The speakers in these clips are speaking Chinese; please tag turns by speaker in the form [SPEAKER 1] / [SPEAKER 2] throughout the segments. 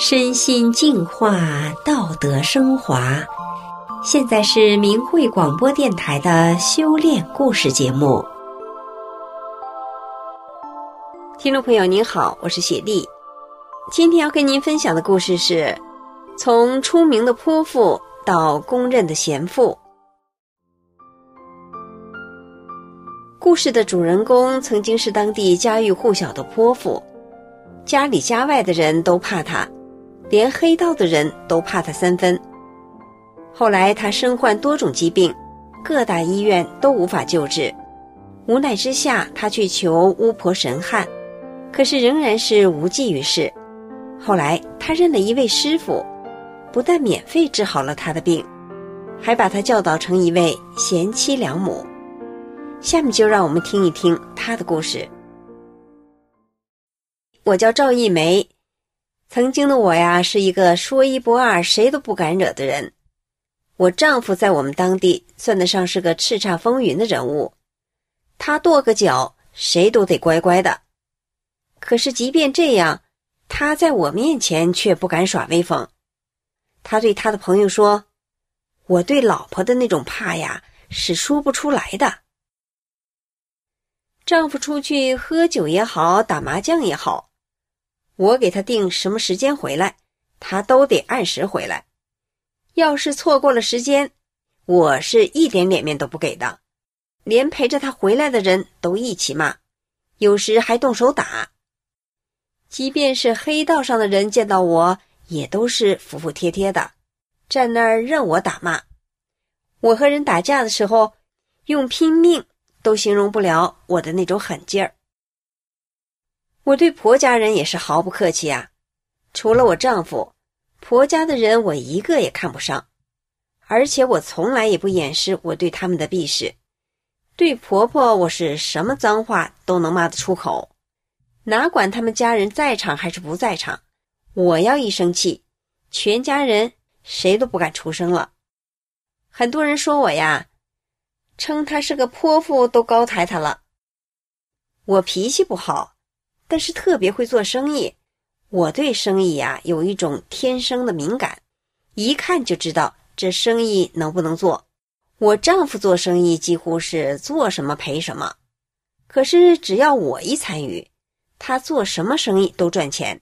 [SPEAKER 1] 身心净化，道德升华。现在是明慧广播电台的修炼故事节目。听众朋友您好，我是雪莉。今天要跟您分享的故事是：从出名的泼妇到公认的贤妇。故事的主人公曾经是当地家喻户晓的泼妇，家里家外的人都怕她。连黑道的人都怕他三分。后来他身患多种疾病，各大医院都无法救治。无奈之下，他去求巫婆神汉，可是仍然是无济于事。后来他认了一位师傅，不但免费治好了他的病，还把他教导成一位贤妻良母。下面就让我们听一听他的故事。我叫赵一梅。曾经的我呀，是一个说一不二、谁都不敢惹的人。我丈夫在我们当地算得上是个叱咤风云的人物，他跺个脚，谁都得乖乖的。可是即便这样，他在我面前却不敢耍威风。他对他的朋友说：“我对老婆的那种怕呀，是说不出来的。”丈夫出去喝酒也好，打麻将也好。我给他定什么时间回来，他都得按时回来。要是错过了时间，我是一点脸面都不给的，连陪着他回来的人都一起骂，有时还动手打。即便是黑道上的人见到我，也都是服服帖帖的，站那儿任我打骂。我和人打架的时候，用拼命都形容不了我的那种狠劲儿。我对婆家人也是毫不客气啊，除了我丈夫，婆家的人我一个也看不上，而且我从来也不掩饰我对他们的鄙视。对婆婆，我是什么脏话都能骂得出口，哪管他们家人在场还是不在场，我要一生气，全家人谁都不敢出声了。很多人说我呀，称她是个泼妇都高抬她了。我脾气不好。但是特别会做生意，我对生意呀有一种天生的敏感，一看就知道这生意能不能做。我丈夫做生意几乎是做什么赔什么，可是只要我一参与，他做什么生意都赚钱。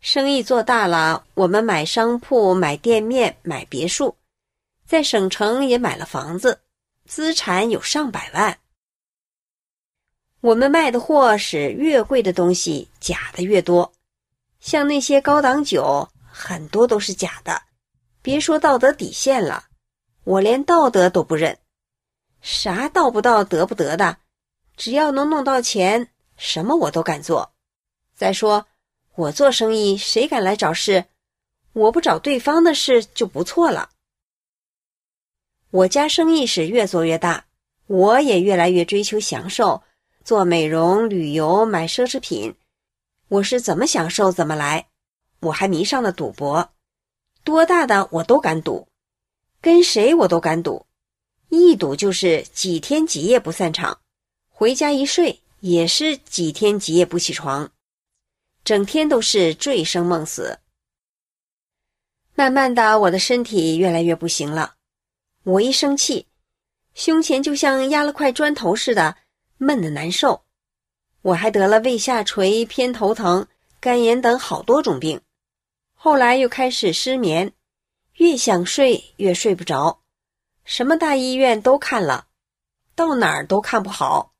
[SPEAKER 1] 生意做大了，我们买商铺、买店面、买别墅，在省城也买了房子，资产有上百万。我们卖的货是越贵的东西，假的越多。像那些高档酒，很多都是假的。别说道德底线了，我连道德都不认。啥道不道德不得的，只要能弄到钱，什么我都敢做。再说，我做生意，谁敢来找事？我不找对方的事就不错了。我家生意是越做越大，我也越来越追求享受。做美容、旅游、买奢侈品，我是怎么享受怎么来。我还迷上了赌博，多大的我都敢赌，跟谁我都敢赌，一赌就是几天几夜不散场，回家一睡也是几天几夜不起床，整天都是醉生梦死。慢慢的，我的身体越来越不行了，我一生气，胸前就像压了块砖头似的。闷得难受，我还得了胃下垂、偏头疼、肝炎等好多种病。后来又开始失眠，越想睡越睡不着，什么大医院都看了，到哪儿都看不好。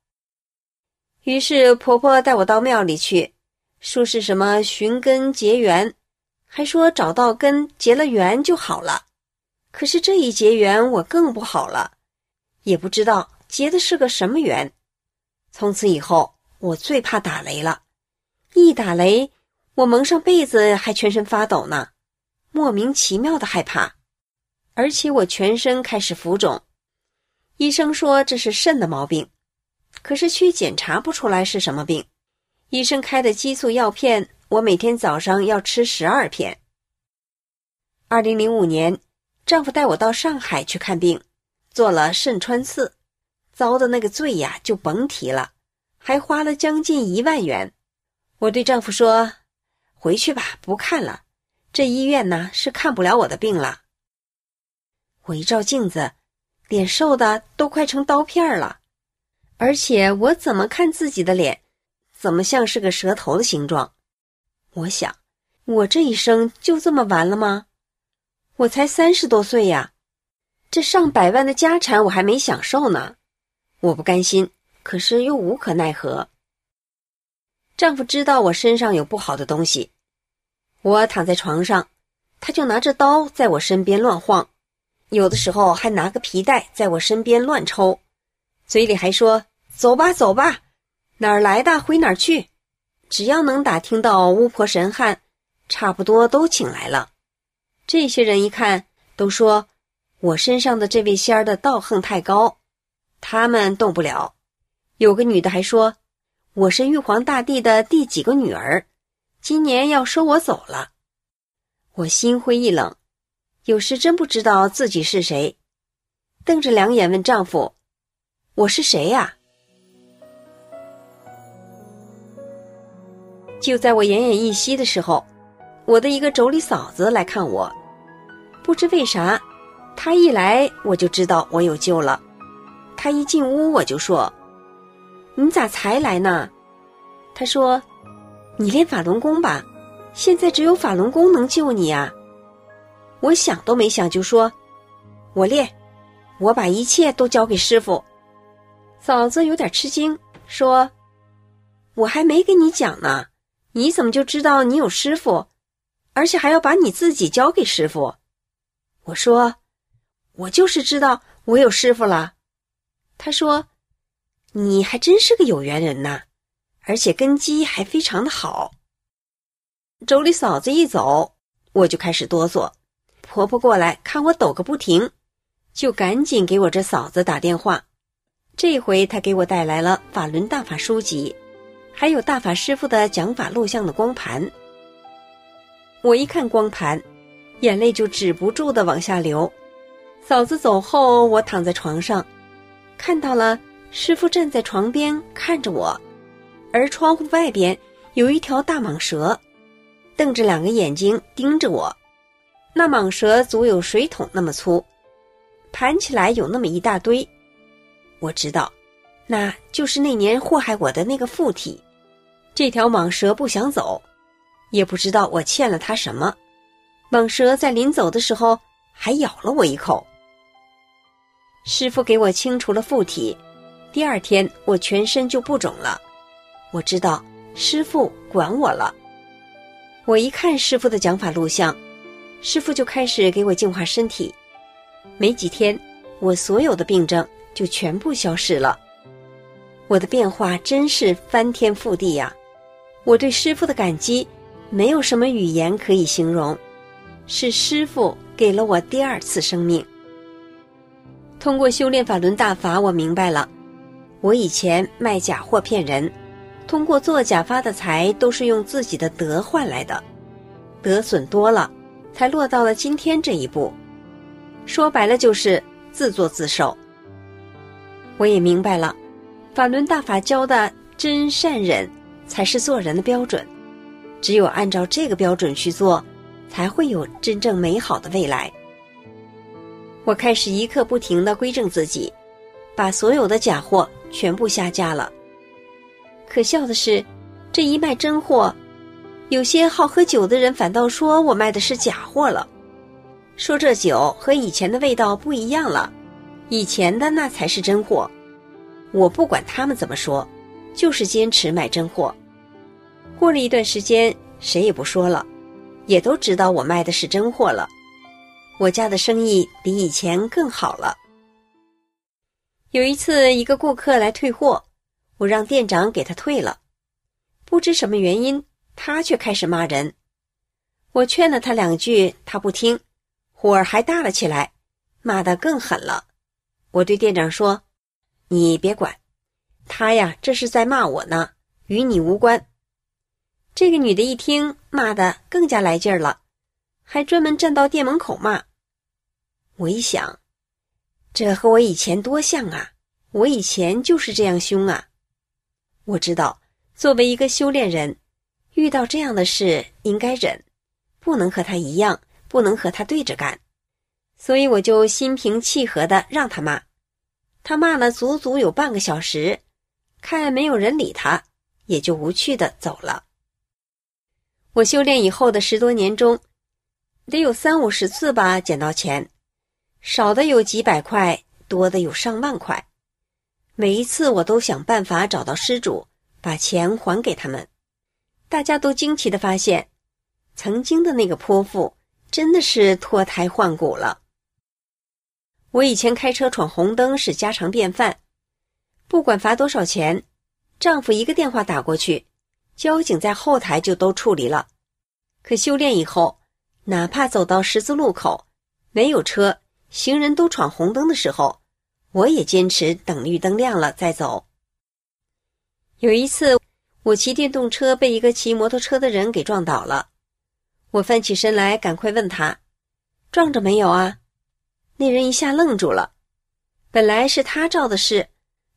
[SPEAKER 1] 于是婆婆带我到庙里去，说是什么寻根结缘，还说找到根结了缘就好了。可是这一结缘我更不好了，也不知道结的是个什么缘。从此以后，我最怕打雷了。一打雷，我蒙上被子还全身发抖呢，莫名其妙的害怕，而且我全身开始浮肿。医生说这是肾的毛病，可是却检查不出来是什么病。医生开的激素药片，我每天早上要吃十二片。二零零五年，丈夫带我到上海去看病，做了肾穿刺。遭的那个罪呀，就甭提了，还花了将近一万元。我对丈夫说：“回去吧，不看了，这医院呢是看不了我的病了。我一照镜子，脸瘦的都快成刀片了，而且我怎么看自己的脸，怎么像是个蛇头的形状？我想，我这一生就这么完了吗？我才三十多岁呀，这上百万的家产我还没享受呢，我不甘心，可是又无可奈何。丈夫知道我身上有不好的东西，我躺在床上，他就拿着刀在我身边乱晃。有的时候还拿个皮带在我身边乱抽，嘴里还说：“走吧，走吧，哪儿来的回哪儿去。”只要能打听到巫婆神汉，差不多都请来了。这些人一看，都说我身上的这位仙儿的道行太高，他们动不了。有个女的还说，我是玉皇大帝的第几个女儿，今年要收我走了。我心灰意冷。有时真不知道自己是谁，瞪着两眼问丈夫：“我是谁呀？”就在我奄奄一息的时候，我的一个妯娌嫂子来看我，不知为啥，她一来我就知道我有救了。他一进屋我就说：“你咋才来呢？”他说：“你练法轮功吧，现在只有法轮功能救你呀。”我想都没想就说：“我练，我把一切都交给师傅。”嫂子有点吃惊，说：“我还没跟你讲呢，你怎么就知道你有师傅，而且还要把你自己交给师傅？”我说：“我就是知道我有师傅了。”他说：“你还真是个有缘人呐，而且根基还非常的好。”妯娌嫂子一走，我就开始哆嗦。婆婆过来看我抖个不停，就赶紧给我这嫂子打电话。这回她给我带来了法轮大法书籍，还有大法师傅的讲法录像的光盘。我一看光盘，眼泪就止不住的往下流。嫂子走后，我躺在床上，看到了师傅站在床边看着我，而窗户外边有一条大蟒蛇，瞪着两个眼睛盯着我。那蟒蛇足有水桶那么粗，盘起来有那么一大堆。我知道，那就是那年祸害我的那个附体。这条蟒蛇不想走，也不知道我欠了它什么。蟒蛇在临走的时候还咬了我一口。师父给我清除了附体，第二天我全身就不肿了。我知道师父管我了。我一看师父的讲法录像。师父就开始给我净化身体，没几天，我所有的病症就全部消失了。我的变化真是翻天覆地呀！我对师父的感激，没有什么语言可以形容。是师父给了我第二次生命。通过修炼法轮大法，我明白了，我以前卖假货骗人，通过做假发的财，都是用自己的德换来的，德损多了。才落到了今天这一步，说白了就是自作自受。我也明白了，法轮大法教的真善忍才是做人的标准，只有按照这个标准去做，才会有真正美好的未来。我开始一刻不停的归正自己，把所有的假货全部下架了。可笑的是，这一卖真货。有些好喝酒的人反倒说我卖的是假货了，说这酒和以前的味道不一样了，以前的那才是真货。我不管他们怎么说，就是坚持卖真货。过了一段时间，谁也不说了，也都知道我卖的是真货了。我家的生意比以前更好了。有一次，一个顾客来退货，我让店长给他退了，不知什么原因。他却开始骂人，我劝了他两句，他不听，火儿还大了起来，骂得更狠了。我对店长说：“你别管，他呀，这是在骂我呢，与你无关。”这个女的一听，骂得更加来劲儿了，还专门站到店门口骂。我一想，这和我以前多像啊！我以前就是这样凶啊！我知道，作为一个修炼人。遇到这样的事，应该忍，不能和他一样，不能和他对着干，所以我就心平气和的让他骂。他骂了足足有半个小时，看没有人理他，也就无趣的走了。我修炼以后的十多年中，得有三五十次吧捡到钱，少的有几百块，多的有上万块。每一次我都想办法找到失主，把钱还给他们。大家都惊奇的发现，曾经的那个泼妇真的是脱胎换骨了。我以前开车闯红灯是家常便饭，不管罚多少钱，丈夫一个电话打过去，交警在后台就都处理了。可修炼以后，哪怕走到十字路口，没有车，行人都闯红灯的时候，我也坚持等绿灯亮了再走。有一次，我骑电动车被一个骑摩托车的人给撞倒了，我翻起身来，赶快问他：“撞着没有啊？”那人一下愣住了，本来是他肇的事，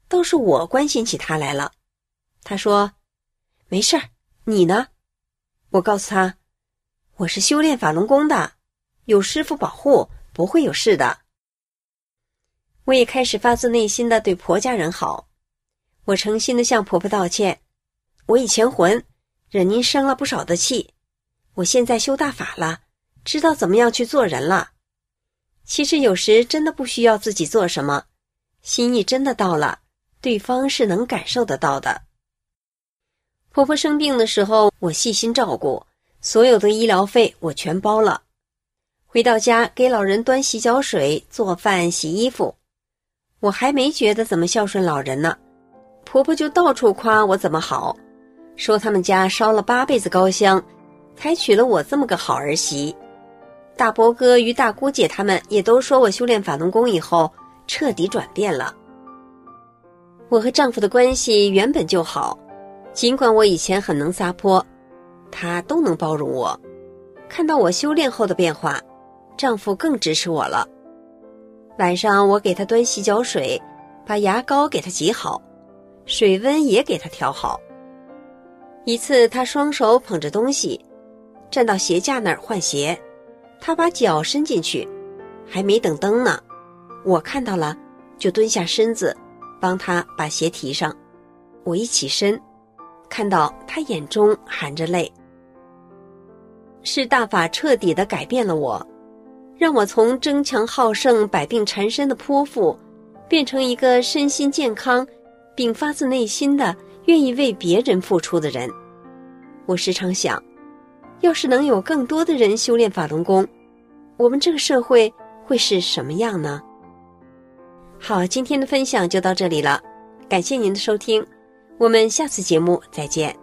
[SPEAKER 1] 倒是我关心起他来了。他说：“没事儿，你呢？”我告诉他。我是修炼法轮功的，有师傅保护，不会有事的。我也开始发自内心的对婆家人好，我诚心的向婆婆道歉，我以前混，惹您生了不少的气，我现在修大法了，知道怎么样去做人了。其实有时真的不需要自己做什么，心意真的到了，对方是能感受得到的。婆婆生病的时候，我细心照顾。所有的医疗费我全包了，回到家给老人端洗脚水、做饭、洗衣服，我还没觉得怎么孝顺老人呢，婆婆就到处夸我怎么好，说他们家烧了八辈子高香，才娶了我这么个好儿媳。大伯哥与大姑姐他们也都说我修炼法轮功以后彻底转变了。我和丈夫的关系原本就好，尽管我以前很能撒泼。他都能包容我，看到我修炼后的变化，丈夫更支持我了。晚上我给他端洗脚水，把牙膏给他挤好，水温也给他调好。一次他双手捧着东西，站到鞋架那儿换鞋，他把脚伸进去，还没等灯呢，我看到了，就蹲下身子，帮他把鞋提上。我一起身，看到他眼中含着泪。是大法彻底的改变了我，让我从争强好胜、百病缠身的泼妇，变成一个身心健康，并发自内心的愿意为别人付出的人。我时常想，要是能有更多的人修炼法轮功，我们这个社会会是什么样呢？好，今天的分享就到这里了，感谢您的收听，我们下次节目再见。